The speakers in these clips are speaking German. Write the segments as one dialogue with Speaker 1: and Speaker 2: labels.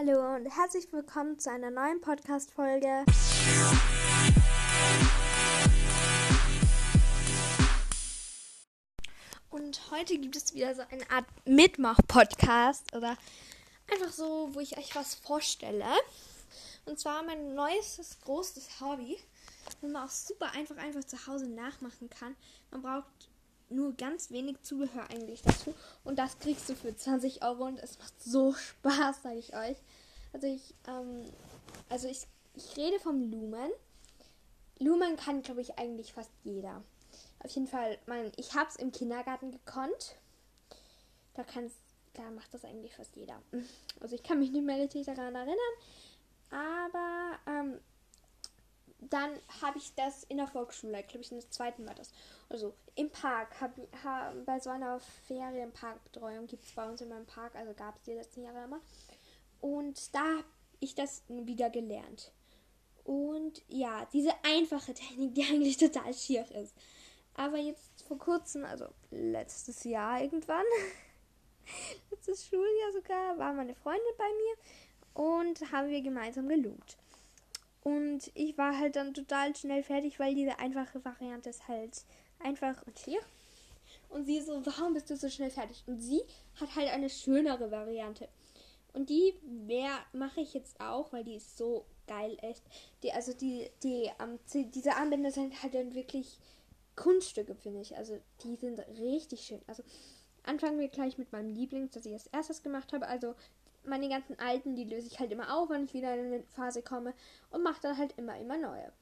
Speaker 1: Hallo und herzlich willkommen zu einer neuen Podcast-Folge. Und heute gibt es wieder so eine Art Mitmach-Podcast oder einfach so, wo ich euch was vorstelle. Und zwar mein neuestes großes Hobby, das man auch super einfach einfach zu Hause nachmachen kann. Man braucht nur ganz wenig Zubehör eigentlich dazu. Und das kriegst du für 20 Euro und es macht so Spaß, sage ich euch. Also ich, ähm, also ich, ich rede vom Lumen. Lumen kann, glaube ich, eigentlich fast jeder. Auf jeden Fall, mein, ich habe es im Kindergarten gekonnt. Da kann's, da macht das eigentlich fast jeder. Also ich kann mich nicht mehr richtig daran erinnern. Aber dann habe ich das in der Volksschule, glaube ich, in der zweiten war das. Also im Park, hab, hab, bei so einer Ferienparkbetreuung gibt es bei uns in meinem Park, also gab es die letzten Jahre immer. Und da habe ich das wieder gelernt. Und ja, diese einfache Technik, die eigentlich total schier ist. Aber jetzt vor kurzem, also letztes Jahr irgendwann, letztes Schuljahr sogar, war meine Freundin bei mir und haben wir gemeinsam geloomt. Und ich war halt dann total schnell fertig, weil diese einfache Variante ist halt einfach und hier. Und sie so, warum bist du so schnell fertig? Und sie hat halt eine schönere Variante. Und die mache ich jetzt auch, weil die ist so geil, echt. Die, also die, die, um, diese Armbänder sind halt dann wirklich Kunststücke, finde ich. Also die sind richtig schön. Also anfangen wir gleich mit meinem Lieblings, das ich als erstes gemacht habe. Also meine ganzen alten, die löse ich halt immer auf, wenn ich wieder in eine Phase komme und mache dann halt immer, immer neue.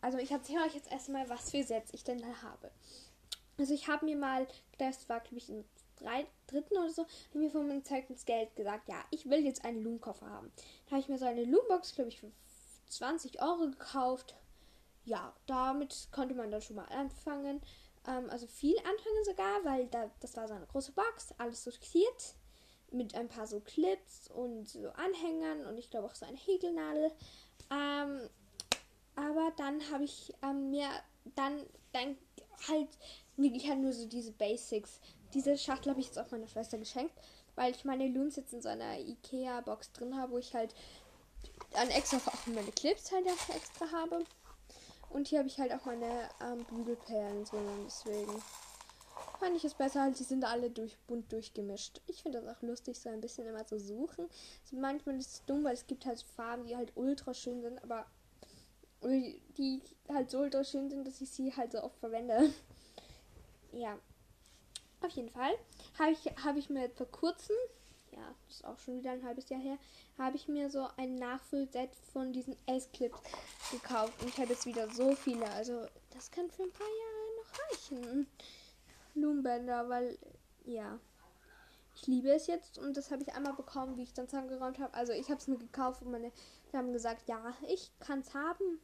Speaker 1: Also ich erzähle euch jetzt erstmal, was für Sets ich denn da habe. Also ich habe mir mal, das war glaube ich im drei, dritten oder so, habe mir von meinem Zeugnis Geld gesagt, ja, ich will jetzt einen Loom-Koffer haben. Da habe ich mir so eine Loombox, glaube ich, für 20 Euro gekauft. Ja, damit konnte man dann schon mal anfangen. Ähm, also viel anfangen sogar, weil da, das war so eine große Box, alles sortiert mit ein paar so Clips und so Anhängern und ich glaube auch so eine Häkelnadel. Ähm, aber dann habe ich ähm, mir dann, dann halt wirklich halt nur so diese Basics. Diese Schachtel habe ich jetzt auch meiner Schwester geschenkt, weil ich meine Looms jetzt in so einer Ikea-Box drin habe, wo ich halt dann extra auch meine Clips halt extra habe. Und hier habe ich halt auch meine ähm, Bügelperlen so deswegen fand ich es besser, halt, die sind alle durch, bunt durchgemischt. Ich finde das auch lustig, so ein bisschen immer zu suchen. Also manchmal ist es dumm, weil es gibt halt Farben, die halt ultra schön sind, aber die halt so ultra schön sind, dass ich sie halt so oft verwende. ja. Auf jeden Fall habe ich, hab ich mir vor kurzem, ja, das ist auch schon wieder ein halbes Jahr her, habe ich mir so ein Nachfüllset von diesen S-Clips gekauft. Und ich habe jetzt wieder so viele. Also, das kann für ein paar Jahre noch reichen. Blumenbänder, weil ja, ich liebe es jetzt und das habe ich einmal bekommen, wie ich dann zusammengeräumt habe. Also ich habe es mir gekauft und meine haben gesagt, ja, ich kann es haben,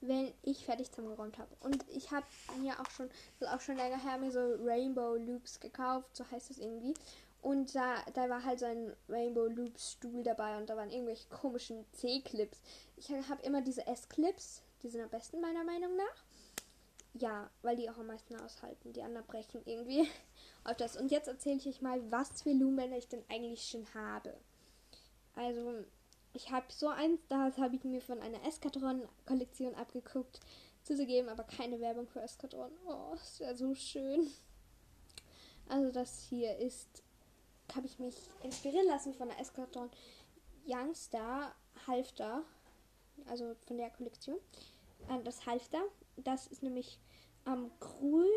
Speaker 1: wenn ich fertig zusammengeräumt habe. Und ich habe mir auch schon, das ist auch schon länger her, mir so Rainbow Loops gekauft, so heißt das irgendwie. Und da, da war halt so ein Rainbow Loops Stuhl dabei und da waren irgendwelche komischen C-Clips. Ich habe immer diese S-Clips, die sind am besten meiner Meinung nach ja, weil die auch am meisten aushalten. Die anderen brechen irgendwie auf das. Und jetzt erzähle ich euch mal, was für Lumenbänder ich denn eigentlich schon habe. Also, ich habe so eins, das habe ich mir von einer Eskadron-Kollektion abgeguckt, zuzugeben, aber keine Werbung für Eskadron. Oh, ist ja so schön. Also, das hier ist, habe ich mich inspirieren lassen von der Eskadron Youngstar Halfter, also von der Kollektion. Äh, das Halfter das ist nämlich ähm, grün,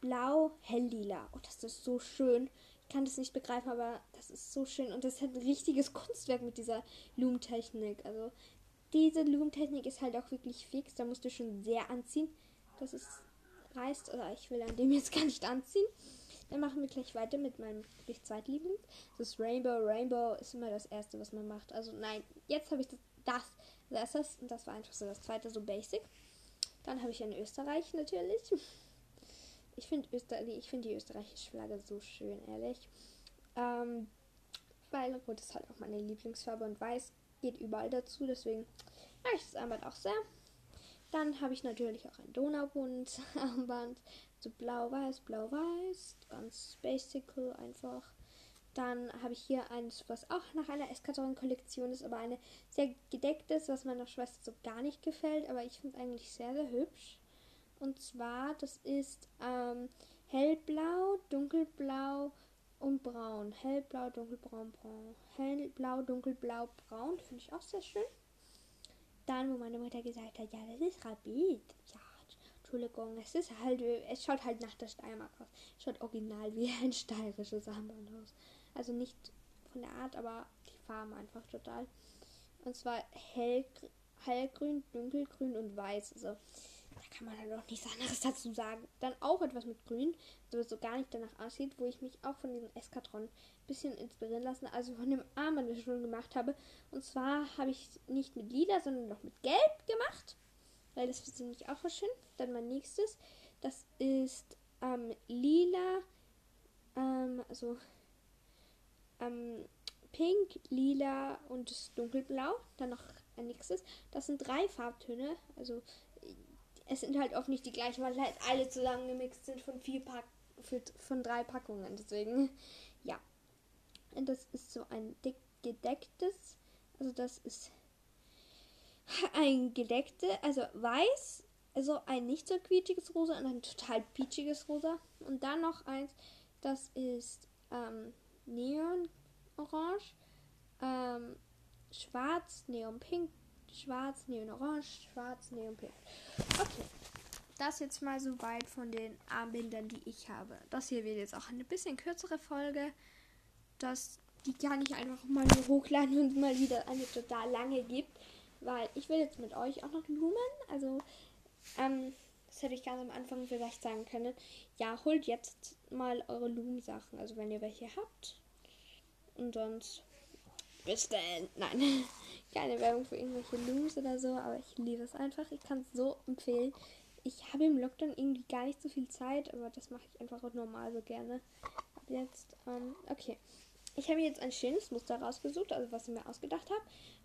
Speaker 1: blau, helllila. Oh, das ist so schön. Ich kann das nicht begreifen, aber das ist so schön. Und das hat ein richtiges Kunstwerk mit dieser Loom-Technik. Also diese Loom-Technik ist halt auch wirklich fix. Da musst du schon sehr anziehen, dass es reißt. Oder ich will an dem jetzt gar nicht anziehen. Dann machen wir gleich weiter mit meinem Zweitlieblings. Das ist Rainbow. Rainbow ist immer das erste, was man macht. Also nein, jetzt habe ich das, das, das, und das war einfach so das zweite, so basic. Dann habe ich in Österreich natürlich. Ich finde Öster find die österreichische Flagge so schön, ehrlich. Ähm, weil Rot ist halt auch meine Lieblingsfarbe und Weiß geht überall dazu, deswegen mag ich das Armband auch sehr. Dann habe ich natürlich auch ein Donaubund-Armband. So blau-weiß, blau-weiß. Ganz basic, einfach. Dann habe ich hier eins, was auch nach einer Eskadron-Kollektion ist, aber eine sehr gedecktes, was meiner Schwester so gar nicht gefällt, aber ich finde es eigentlich sehr, sehr hübsch. Und zwar, das ist ähm, hellblau, dunkelblau und braun. Hellblau, dunkelbraun, braun. Hellblau, dunkelblau, braun. Finde ich auch sehr schön. Dann, wo meine Mutter gesagt hat, ja, das ist Rabbit. Ja, Entschuldigung, es ist halt, es schaut halt nach der Steiermark aus. Es schaut original wie ein steirisches Armband aus. Also nicht von der Art, aber die Farben einfach total. Und zwar hell, hellgrün, dunkelgrün und weiß. Also da kann man halt auch nichts anderes dazu sagen. Dann auch etwas mit Grün, das so gar nicht danach aussieht, wo ich mich auch von diesem Eskadron ein bisschen inspirieren lassen, also von dem Armband, das ich schon gemacht habe. Und zwar habe ich nicht mit Lila, sondern noch mit Gelb gemacht, weil das finde ich auch was schön. Dann mein nächstes, das ist ähm, Lila, ähm, also ähm, Pink, Lila und Dunkelblau. Dann noch ein nächstes. Das sind drei Farbtöne, also es sind halt oft nicht die gleichen, weil halt alle zusammengemixt sind von vier Pack von drei Packungen. Deswegen, ja. Und das ist so ein dick gedecktes, also das ist ein gedeckte, also weiß, also ein nicht so quietschiges Rosa und ein total peachiges Rosa. Und dann noch eins, das ist ähm, Neon Orange, ähm, Schwarz, Neon Pink, Schwarz, Neon Orange, Schwarz, Neon Pink. Okay. Das jetzt mal so weit von den Armbindern, die ich habe. Das hier wird jetzt auch eine bisschen kürzere Folge. Das, die kann ich einfach mal nur hochladen und mal wieder eine total lange gibt. Weil ich will jetzt mit euch auch noch Blumen. Also, ähm, das hätte ich ganz am Anfang vielleicht sagen können. Ja, holt jetzt mal eure Lumen-Sachen. Also, wenn ihr welche habt. Und sonst bis dann. Nein, keine Werbung für irgendwelche Looms oder so, aber ich liebe es einfach. Ich kann es so empfehlen. Ich habe im Lockdown irgendwie gar nicht so viel Zeit, aber das mache ich einfach auch normal so gerne. Ab jetzt, ähm, okay. Ich habe jetzt ein schönes Muster rausgesucht, also was ich mir ausgedacht habe.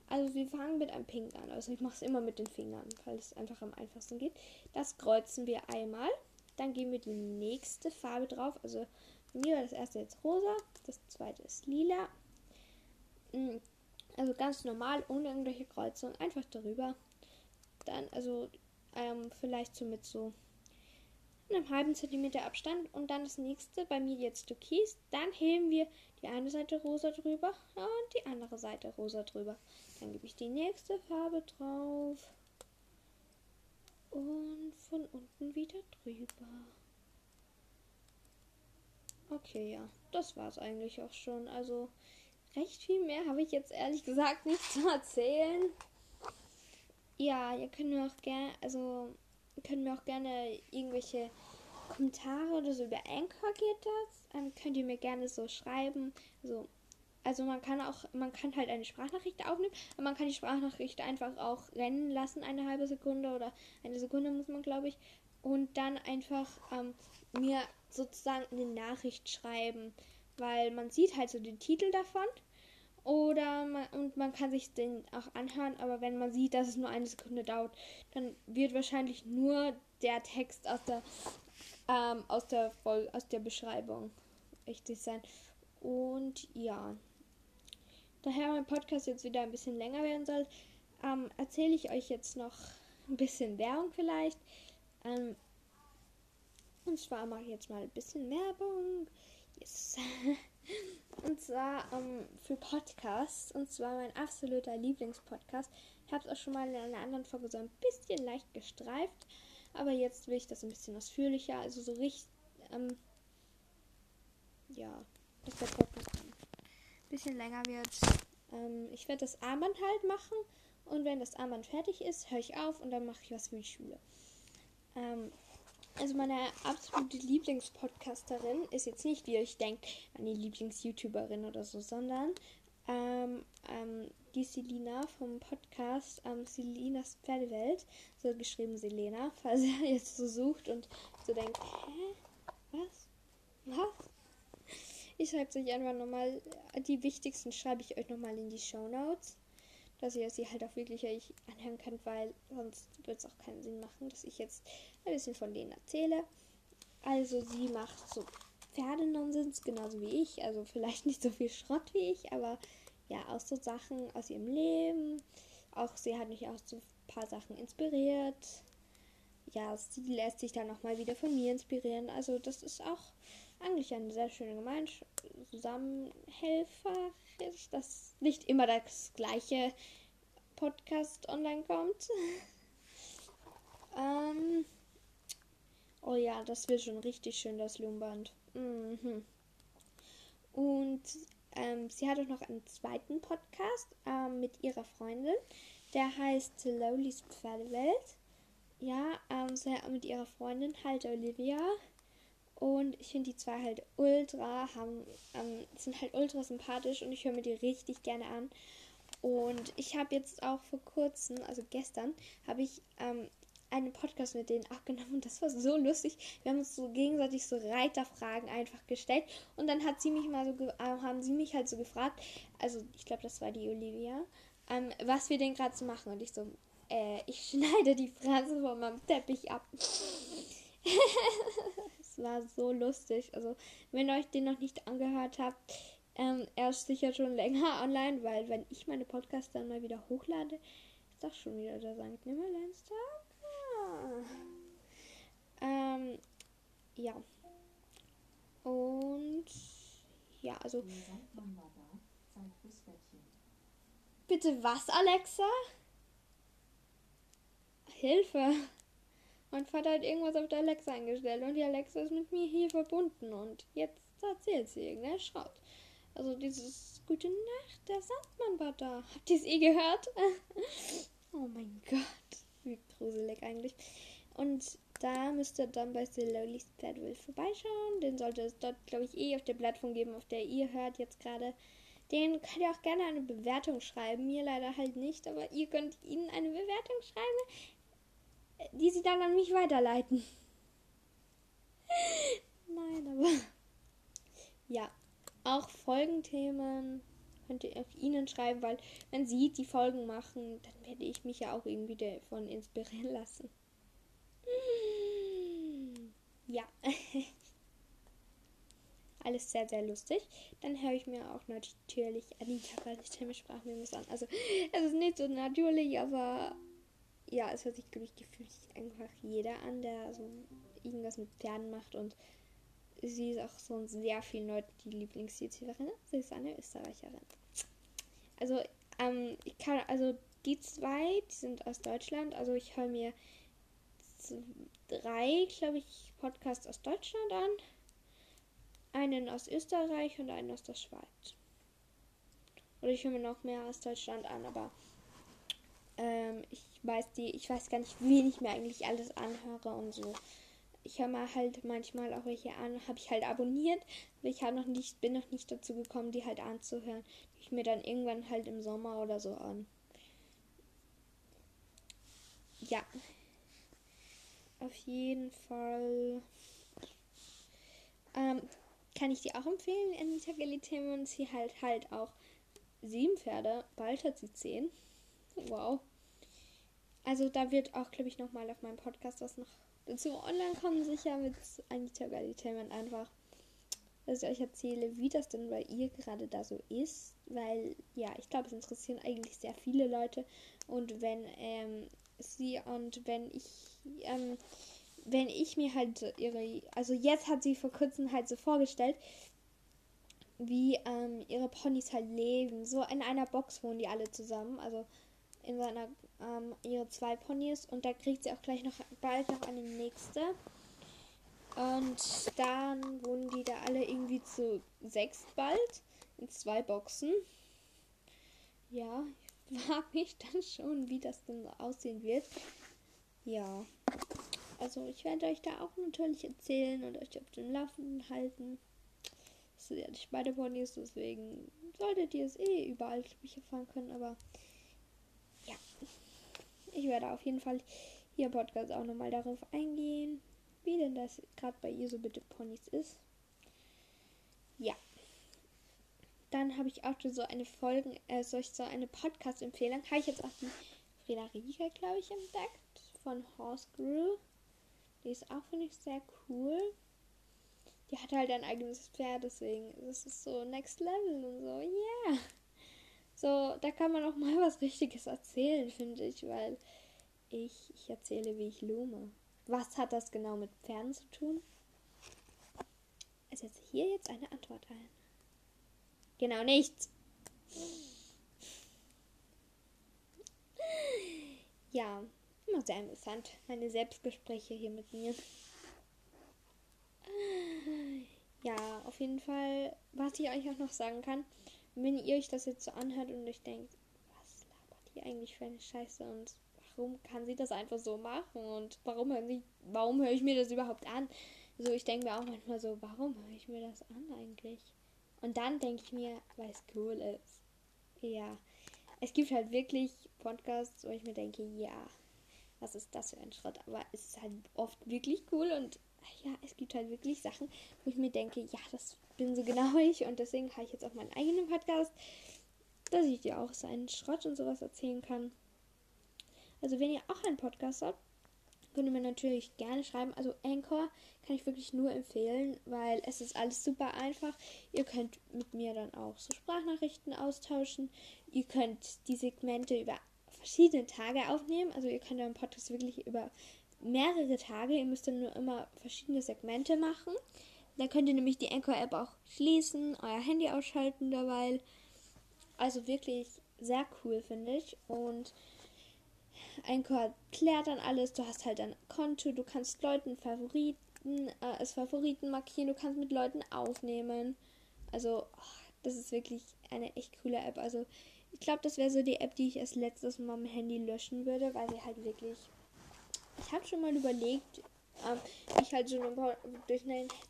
Speaker 1: Also wir fangen mit einem Pink an. Also ich mache es immer mit den Fingern, weil es einfach am einfachsten geht. Das kreuzen wir einmal. Dann geben wir die nächste Farbe drauf. Also mir war das erste jetzt rosa, das zweite ist lila Mm, also ganz normal, ohne irgendwelche Kreuzungen, einfach darüber. Dann, also ähm, vielleicht so mit so einem halben Zentimeter Abstand und dann das nächste, bei mir jetzt Türkis. Dann heben wir die eine Seite rosa drüber und die andere Seite rosa drüber. Dann gebe ich die nächste Farbe drauf und von unten wieder drüber. Okay, ja, das war es eigentlich auch schon. Also recht viel mehr habe ich jetzt ehrlich gesagt nicht zu erzählen. Ja, ihr könnt mir auch gerne, also könnt mir auch gerne irgendwelche Kommentare oder so über Anchor geht das. Ähm, könnt ihr mir gerne so schreiben. So, also man kann auch, man kann halt eine Sprachnachricht aufnehmen, aber man kann die Sprachnachricht einfach auch rennen lassen, eine halbe Sekunde oder eine Sekunde muss man, glaube ich. Und dann einfach ähm, mir sozusagen eine Nachricht schreiben weil man sieht halt so den Titel davon oder man, und man kann sich den auch anhören, aber wenn man sieht, dass es nur eine Sekunde dauert, dann wird wahrscheinlich nur der Text aus der ähm, aus der Folge, aus der Beschreibung richtig sein. Und ja, daher mein Podcast jetzt wieder ein bisschen länger werden soll, ähm, erzähle ich euch jetzt noch ein bisschen Werbung vielleicht. Ähm, und zwar mache ich jetzt mal ein bisschen Werbung. Yes. und zwar ähm, für Podcasts. Und zwar mein absoluter Lieblingspodcast. Ich habe es auch schon mal in einer anderen Folge so ein bisschen leicht gestreift. Aber jetzt will ich das ein bisschen ausführlicher. Also so richtig. Ähm, ja, dass der Podcast ein bisschen länger wird. Ähm, ich werde das Armband halt machen. Und wenn das Armband fertig ist, höre ich auf und dann mache ich was für die Schule. Ähm, also meine absolute Lieblingspodcasterin ist jetzt nicht, wie ihr euch denkt, meine Lieblings-YouTuberin oder so, sondern ähm, ähm, die Selina vom Podcast ähm, Selinas Pferdewelt, so geschrieben Selena, falls ihr jetzt so sucht und so denkt, hä? Was? Was? Ich schreibe euch einfach nochmal, die wichtigsten schreibe ich euch nochmal in die Show Notes dass ihr sie halt auch wirklich euch anhören könnt, weil sonst wird es auch keinen Sinn machen, dass ich jetzt ein bisschen von denen erzähle. Also sie macht so Pferdenonsens, genauso wie ich. Also vielleicht nicht so viel Schrott wie ich, aber ja, auch so Sachen aus ihrem Leben. Auch sie hat mich auch so ein paar Sachen inspiriert. Ja, sie lässt sich dann nochmal wieder von mir inspirieren. Also das ist auch eigentlich eine sehr schöne Gemeinschaft. Zusammenhelfer ist, dass nicht immer das gleiche Podcast online kommt. ähm, oh ja, das wird schon richtig schön, das Lumband. Mhm. Und ähm, sie hat auch noch einen zweiten Podcast ähm, mit ihrer Freundin. Der heißt Lowly's Pferdewelt. Ja, ähm, mit ihrer Freundin halt Olivia. Und ich finde die zwei halt ultra, haben, ähm, sind halt ultra sympathisch und ich höre mir die richtig gerne an. Und ich habe jetzt auch vor kurzem, also gestern, habe ich ähm, einen Podcast mit denen aufgenommen und das war so lustig. Wir haben uns so gegenseitig so Reiterfragen einfach gestellt und dann hat sie mich mal so, äh, haben sie mich halt so gefragt, also ich glaube, das war die Olivia, ähm, was wir denn gerade so machen und ich so, äh, ich schneide die Phrase von meinem Teppich ab. war so lustig. Also, wenn ihr euch den noch nicht angehört habt, ähm, er ist sicher schon länger online, weil wenn ich meine Podcasts dann mal wieder hochlade, ist doch schon wieder der St. Nimmerleinstag. Ähm, ja. Und ja, also. Bitte was, Alexa? Hilfe! Mein Vater hat irgendwas auf der Alexa eingestellt und die Alexa ist mit mir hier verbunden und jetzt erzählt sie irgendeinen Schrott. Also dieses Gute Nacht, der Sandmann war da. Habt ihr es eh gehört? oh mein Gott. Wie gruselig eigentlich. Und da müsst ihr dann bei The Lowly Will vorbeischauen. Den sollte es dort, glaube ich, eh auf der Plattform geben, auf der ihr hört jetzt gerade. Den könnt ihr auch gerne eine Bewertung schreiben. Mir leider halt nicht, aber ihr könnt ihnen eine Bewertung schreiben, die sie dann an mich weiterleiten. Nein, aber. Ja. Auch Folgenthemen könnt ihr auf ihnen schreiben, weil wenn sie die Folgen machen, dann werde ich mich ja auch irgendwie davon inspirieren lassen. Ja. Alles sehr, sehr lustig. Dann höre ich mir auch natürlich Anita bei der Stimmesprachmemos an. Also, es ist nicht so natürlich, aber ja, es hört sich, glaube ich, gefühlt einfach jeder an, der so irgendwas mit Pferden macht und sie ist auch so sehr vielen Leuten die Lieblings-YouTuberin. Sie ist eine Österreicherin. Also, ähm, ich kann, also die zwei, die sind aus Deutschland. Also ich höre mir drei, glaube ich, Podcasts aus Deutschland an. Einen aus Österreich und einen aus der Schweiz. Oder ich höre mir noch mehr aus Deutschland an, aber ähm, ich weiß die, ich weiß gar nicht, wen ich mir eigentlich alles anhöre und so ich höre mal halt manchmal auch welche an, habe ich halt abonniert, aber ich habe noch nicht, bin noch nicht dazu gekommen, die halt anzuhören. Die ich mir dann irgendwann halt im Sommer oder so an. Ja. Auf jeden Fall ähm, kann ich die auch empfehlen. Anita Gelitemann, sie halt halt auch sieben Pferde, bald hat sie zehn. Wow. Also da wird auch, glaube ich, nochmal auf meinem Podcast was noch dazu online kommen, sicher mit Anita Galitelmann einfach, dass ich euch erzähle, wie das denn bei ihr gerade da so ist. Weil, ja, ich glaube, es interessieren eigentlich sehr viele Leute. Und wenn ähm, sie und wenn ich, ähm, wenn ich mir halt ihre, also jetzt hat sie vor kurzem halt so vorgestellt, wie ähm, ihre Ponys halt leben. So in einer Box wohnen die alle zusammen. Also in seiner ähm, ihre zwei Ponys und da kriegt sie auch gleich noch bald noch eine nächste. Und dann wohnen die da alle irgendwie zu sechs bald in zwei Boxen. Ja, ich frage mich dann schon, wie das denn aussehen wird. Ja. Also ich werde euch da auch natürlich erzählen und euch auf dem Laufenden halten. Das sind ja nicht beide Ponys, deswegen solltet ihr es eh überall mich erfahren können, aber ich werde auf jeden Fall hier im Podcast auch nochmal darauf eingehen, wie denn das gerade bei ihr so bitte Ponys ist. Ja. Dann habe ich auch so eine Folgen, äh, so eine Podcast-Empfehlung. Habe ich jetzt auch die Friederike, glaube ich, entdeckt von Horse Grew. Die ist auch, finde ich, sehr cool. die hat halt ein eigenes Pferd, deswegen das ist so next level und so, yeah. So, da kann man auch mal was Richtiges erzählen, finde ich, weil ich, ich erzähle, wie ich lume. Was hat das genau mit Pferden zu tun? Ich setze hier jetzt eine Antwort ein. Genau nichts. Ja, immer sehr interessant. Meine Selbstgespräche hier mit mir. Ja, auf jeden Fall, was ich euch auch noch sagen kann, wenn ihr euch das jetzt so anhört und euch denkt, was labert die eigentlich für eine Scheiße und warum kann sie das einfach so machen und warum höre ich, warum höre ich mir das überhaupt an? So, ich denke mir auch manchmal so, warum höre ich mir das an eigentlich? Und dann denke ich mir, weil es cool ist. Ja, es gibt halt wirklich Podcasts, wo ich mir denke, ja, was ist das für ein Schrott? Aber es ist halt oft wirklich cool und ja, es gibt halt wirklich Sachen, wo ich mir denke, ja, das bin so genau ich und deswegen habe ich jetzt auch meinen eigenen Podcast, dass ich dir auch seinen Schrott und sowas erzählen kann. Also wenn ihr auch einen Podcast habt, könnt ihr mir natürlich gerne schreiben. Also Anchor kann ich wirklich nur empfehlen, weil es ist alles super einfach. Ihr könnt mit mir dann auch so Sprachnachrichten austauschen. Ihr könnt die Segmente über verschiedene Tage aufnehmen. Also ihr könnt euren Podcast wirklich über mehrere Tage. Ihr müsst dann nur immer verschiedene Segmente machen. Dann könnt ihr nämlich die Anchor-App auch schließen, euer Handy ausschalten dabei. Also wirklich sehr cool, finde ich. Und Anchor klärt dann alles. Du hast halt ein Konto, du kannst Leuten Favoriten, äh, als Favoriten markieren, du kannst mit Leuten aufnehmen. Also, oh, das ist wirklich eine echt coole App. Also, ich glaube, das wäre so die App, die ich als letztes mal am Handy löschen würde, weil sie halt wirklich ich habe schon mal überlegt, ähm, ich halt schon ein paar durch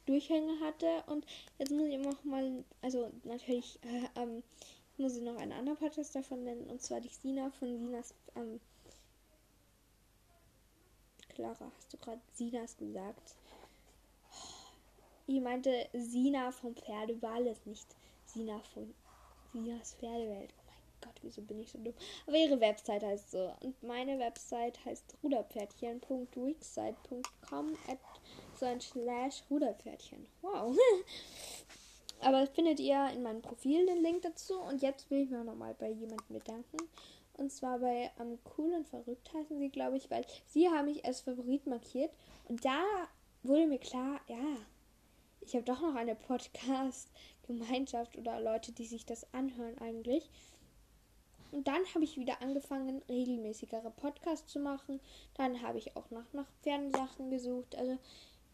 Speaker 1: Durchhänge hatte und jetzt muss ich noch mal, also natürlich äh, ähm, muss ich noch einen anderen Podcast davon nennen und zwar die Sina von Sinas ähm, Clara, hast du gerade Sinas gesagt? Ich meinte Sina vom Pferdeball ist nicht Sina von Sinas Pferdewelt. Gott, wieso bin ich so dumm? Aber ihre Website heißt so. Und meine Website heißt ruderpferdchen.wixsite.com slash ruderpferdchen. Wow. Aber findet ihr in meinem Profil den Link dazu. Und jetzt will ich mir nochmal bei jemandem bedanken. Und zwar bei ähm, Cool und Verrückt heißen sie, glaube ich, weil sie haben mich als Favorit markiert. Und da wurde mir klar, ja, ich habe doch noch eine Podcast-Gemeinschaft oder Leute, die sich das anhören eigentlich. Und dann habe ich wieder angefangen, regelmäßigere Podcasts zu machen. Dann habe ich auch nach, nach Fernsachen gesucht. Also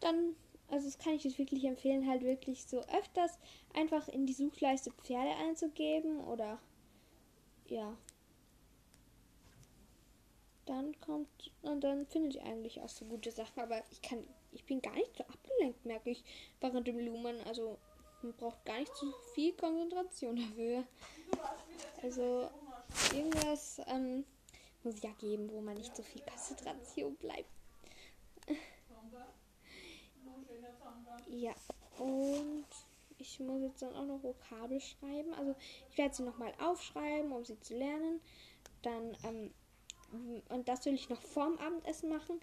Speaker 1: dann, also das kann ich jetzt wirklich empfehlen, halt wirklich so öfters einfach in die Suchleiste Pferde einzugeben oder ja. Dann kommt und dann findet ihr eigentlich auch so gute Sachen, aber ich kann, ich bin gar nicht so abgelenkt, merke ich, während dem Lumen. Also man braucht gar nicht zu viel Konzentration dafür. Also irgendwas ähm, muss ja geben, wo man nicht so viel Konzentration bleibt. ja, und ich muss jetzt dann auch noch Vokabel schreiben. Also ich werde sie nochmal aufschreiben, um sie zu lernen. Dann, ähm, und das will ich noch vorm Abendessen machen.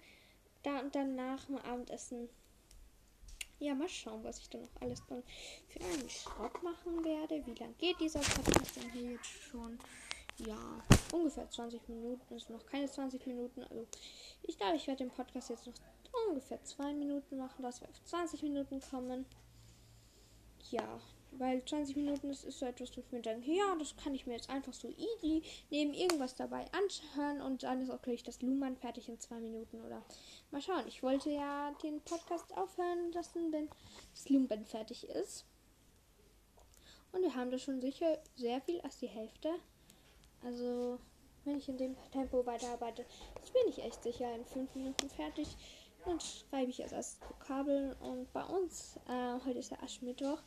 Speaker 1: Da und dann nach dem Abendessen. Ja, mal schauen, was ich dann noch alles dann für einen Schrott machen werde. Wie lange geht dieser Podcast denn hier jetzt schon? Ja, ungefähr 20 Minuten. Ist noch keine 20 Minuten. Also ich glaube, ich werde den Podcast jetzt noch ungefähr 2 Minuten machen, dass wir auf 20 Minuten kommen. Ja, weil 20 Minuten ist, ist so etwas, wo ich mir denke, ja, das kann ich mir jetzt einfach so easy neben irgendwas dabei anhören und dann ist auch gleich das Luhmann fertig in 2 Minuten oder mal schauen. Ich wollte ja den Podcast aufhören lassen, wenn das Luhmann fertig ist. Und wir haben da schon sicher sehr viel als die Hälfte also, wenn ich in dem Tempo weiterarbeite, bin ich echt sicher in fünf Minuten fertig. Dann schreibe ich erst Vokabeln und bei uns, äh, heute ist der Aschmittwoch,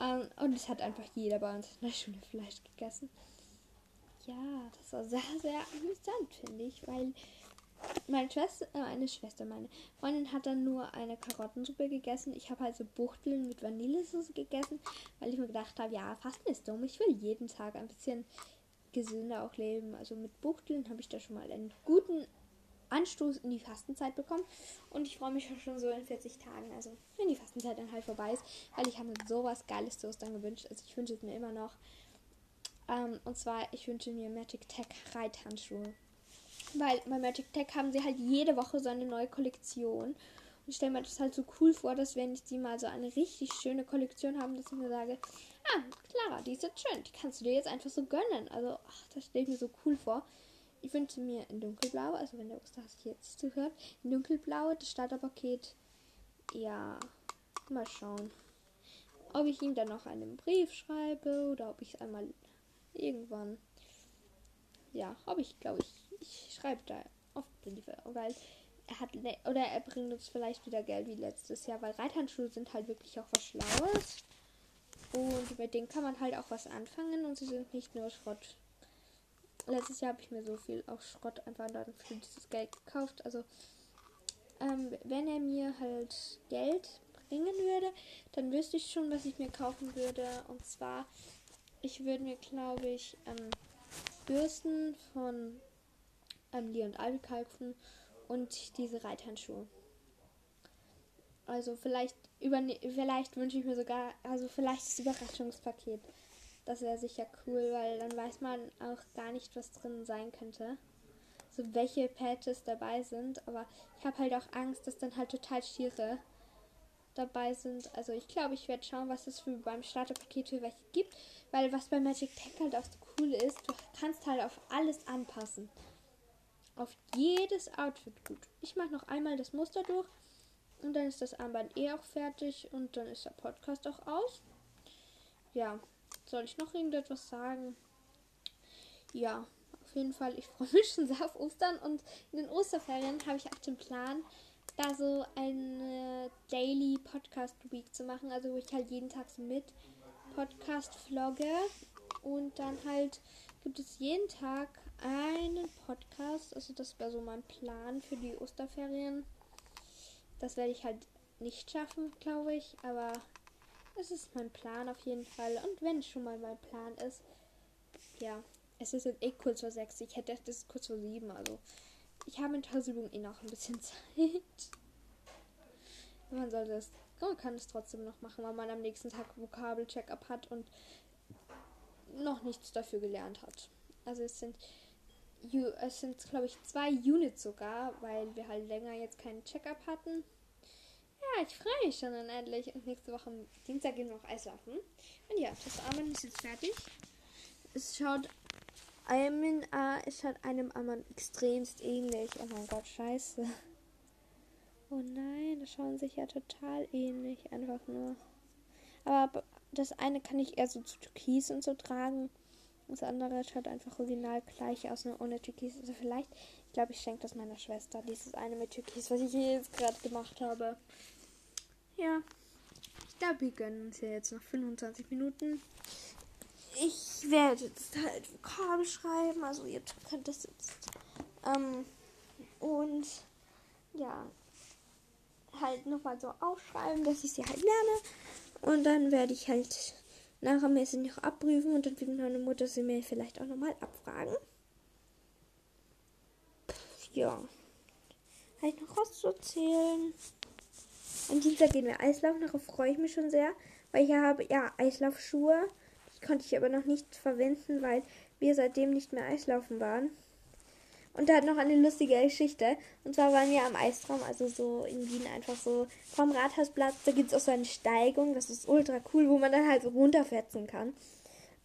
Speaker 1: ähm, und es hat einfach jeder bei uns in der Schule Fleisch gegessen. Ja, das war sehr, sehr amüsant, finde ich, weil meine Schwester, äh, eine Schwester, meine Freundin hat dann nur eine Karottensuppe gegessen. Ich habe halt so Buchteln mit Vanillesoße gegessen, weil ich mir gedacht habe, ja, Fasten ist dumm. Ich will jeden Tag ein bisschen gesünder auch leben. Also mit Buchteln habe ich da schon mal einen guten Anstoß in die Fastenzeit bekommen. Und ich freue mich schon so in 40 Tagen, also wenn die Fastenzeit dann halt vorbei ist, weil ich habe mir sowas Geiles zu Ostern gewünscht. Also ich wünsche es mir immer noch. Ähm, und zwar, ich wünsche mir Magic Tech Reithandschuhe. Weil bei Magic Tech haben sie halt jede Woche so eine neue Kollektion. Und ich stelle mir das halt so cool vor, dass wenn sie mal so eine richtig schöne Kollektion haben, dass ich mir sage, ah, Clara, die ist jetzt schön, die kannst du dir jetzt einfach so gönnen. Also, ach, das stelle ich mir so cool vor. Ich wünsche mir in dunkelblau, also wenn der Osterhase jetzt zuhört, in dunkelblau das Starterpaket. Ja, mal schauen. Ob ich ihm dann noch einen Brief schreibe oder ob ich es einmal irgendwann. Ja, ob ich, glaube ich, ich schreibe da oft Briefe, weil er hat oder er bringt uns vielleicht wieder Geld wie letztes Jahr, weil Reithandschuhe sind halt wirklich auch was Schlaues. Und mit denen kann man halt auch was anfangen und sie sind nicht nur Schrott. Letztes Jahr habe ich mir so viel auch Schrott einfach dann für dieses Geld gekauft. Also ähm, wenn er mir halt Geld bringen würde, dann wüsste ich schon, was ich mir kaufen würde. Und zwar, ich würde mir, glaube ich, ähm, Bürsten von ähm, Lee und Albi kaufen und diese Reithandschuhe. Also vielleicht über vielleicht wünsche ich mir sogar, also vielleicht das Überraschungspaket. Das wäre sicher cool, weil dann weiß man auch gar nicht, was drin sein könnte. So welche Patches dabei sind. Aber ich habe halt auch Angst, dass dann halt total schiere dabei sind. Also ich glaube, ich werde schauen, was es für beim Starterpaket für welche gibt. Weil was bei Magic Tech halt auch so cool ist, du kannst halt auf alles anpassen. Auf jedes Outfit gut. Ich mache noch einmal das Muster durch. Und dann ist das Armband eh auch fertig. Und dann ist der Podcast auch aus. Ja. Soll ich noch irgendetwas sagen? Ja, auf jeden Fall. Ich freue mich schon sehr auf Ostern. Und in den Osterferien habe ich auch den Plan, da so eine Daily Podcast Week zu machen. Also wo ich halt jeden Tag so mit Podcast vlogge. Und dann halt gibt es jeden Tag einen Podcast. Also das wäre so mein Plan für die Osterferien. Das werde ich halt nicht schaffen, glaube ich. Aber es ist mein Plan auf jeden Fall. Und wenn es schon mal mein Plan ist, ja, es ist jetzt eh kurz vor sechs. Ich hätte das kurz vor sieben. Also ich habe in Tausübung eh noch ein bisschen Zeit. Man sollte es, man kann es trotzdem noch machen, weil man am nächsten Tag Vokabel-Check-up hat und noch nichts dafür gelernt hat. Also es sind es sind, glaube ich, zwei Units sogar, weil wir halt länger jetzt keinen Check-up hatten. Ich freue mich schon dann endlich. Und nächste Woche Dienstag gehen wir noch Eislaufen. Und ja, das Armen ist jetzt fertig. Es schaut einem, äh, es schaut einem Armen extremst ähnlich. Oh mein Gott, scheiße. Oh nein, das schauen sich ja total ähnlich. Einfach nur. Aber das eine kann ich eher so zu Türkis und so tragen. Das andere schaut einfach original gleich aus, nur ohne Türkis. Also vielleicht, ich glaube, ich schenke das meiner Schwester. Dieses eine mit Türkis, was ich jetzt gerade gemacht habe. Ja. Ich glaube, wir gönnen uns ja jetzt noch 25 Minuten. Ich werde jetzt halt Vokabel schreiben. Also ihr könnt das jetzt. Ähm, und ja, halt nochmal so aufschreiben, dass ich sie halt lerne. Und dann werde ich halt nachher mir sie noch abprüfen und dann wird meine Mutter sie mir vielleicht auch nochmal abfragen. Ja. Ich noch was zu erzählen? Am Dienstag gehen wir Eislaufen, darauf freue ich mich schon sehr, weil ich habe ja Eislaufschuhe. Die konnte ich aber noch nicht verwenden, weil wir seitdem nicht mehr Eislaufen waren. Und da hat noch eine lustige Geschichte. Und zwar waren wir am Eistraum, also so in Wien einfach so vom Rathausplatz. Da gibt es auch so eine Steigung, das ist ultra cool, wo man dann halt so runterfetzen kann.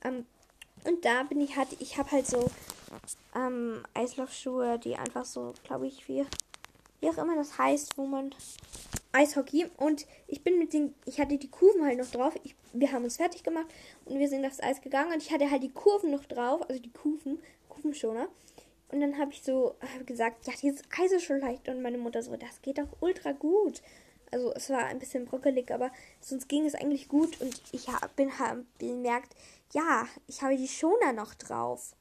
Speaker 1: Ähm, und da bin ich halt, ich habe halt so ähm, Eislaufschuhe, die einfach so, glaube ich, wie, wie auch immer das heißt, wo man Eishockey. Und ich bin mit den, ich hatte die Kurven halt noch drauf. Ich, wir haben uns fertig gemacht und wir sind aufs Eis gegangen und ich hatte halt die Kurven noch drauf, also die Kurven, Kurvenschoner. Und dann habe ich so hab gesagt, ja, dieses Eis ist schon leicht. Und meine Mutter so, das geht doch ultra gut. Also es war ein bisschen brockelig, aber sonst ging es eigentlich gut. Und ich hab, bin habe bemerkt, ja, ich habe die Schoner noch drauf.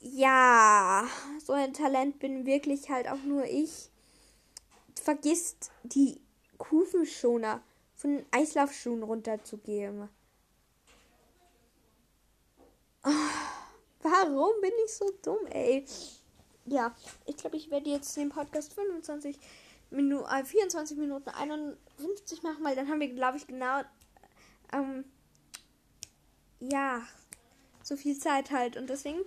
Speaker 1: Ja, so ein Talent bin wirklich halt auch nur ich. Vergisst die Kufenschoner von den Eislaufschuhen runterzugeben. Oh. Warum bin ich so dumm, ey? ja, ich glaube, ich werde jetzt den Podcast 25 Minuten, äh, 24 Minuten 51 machen, weil dann haben wir, glaube ich, genau, ähm, ja, so viel Zeit halt. Und deswegen,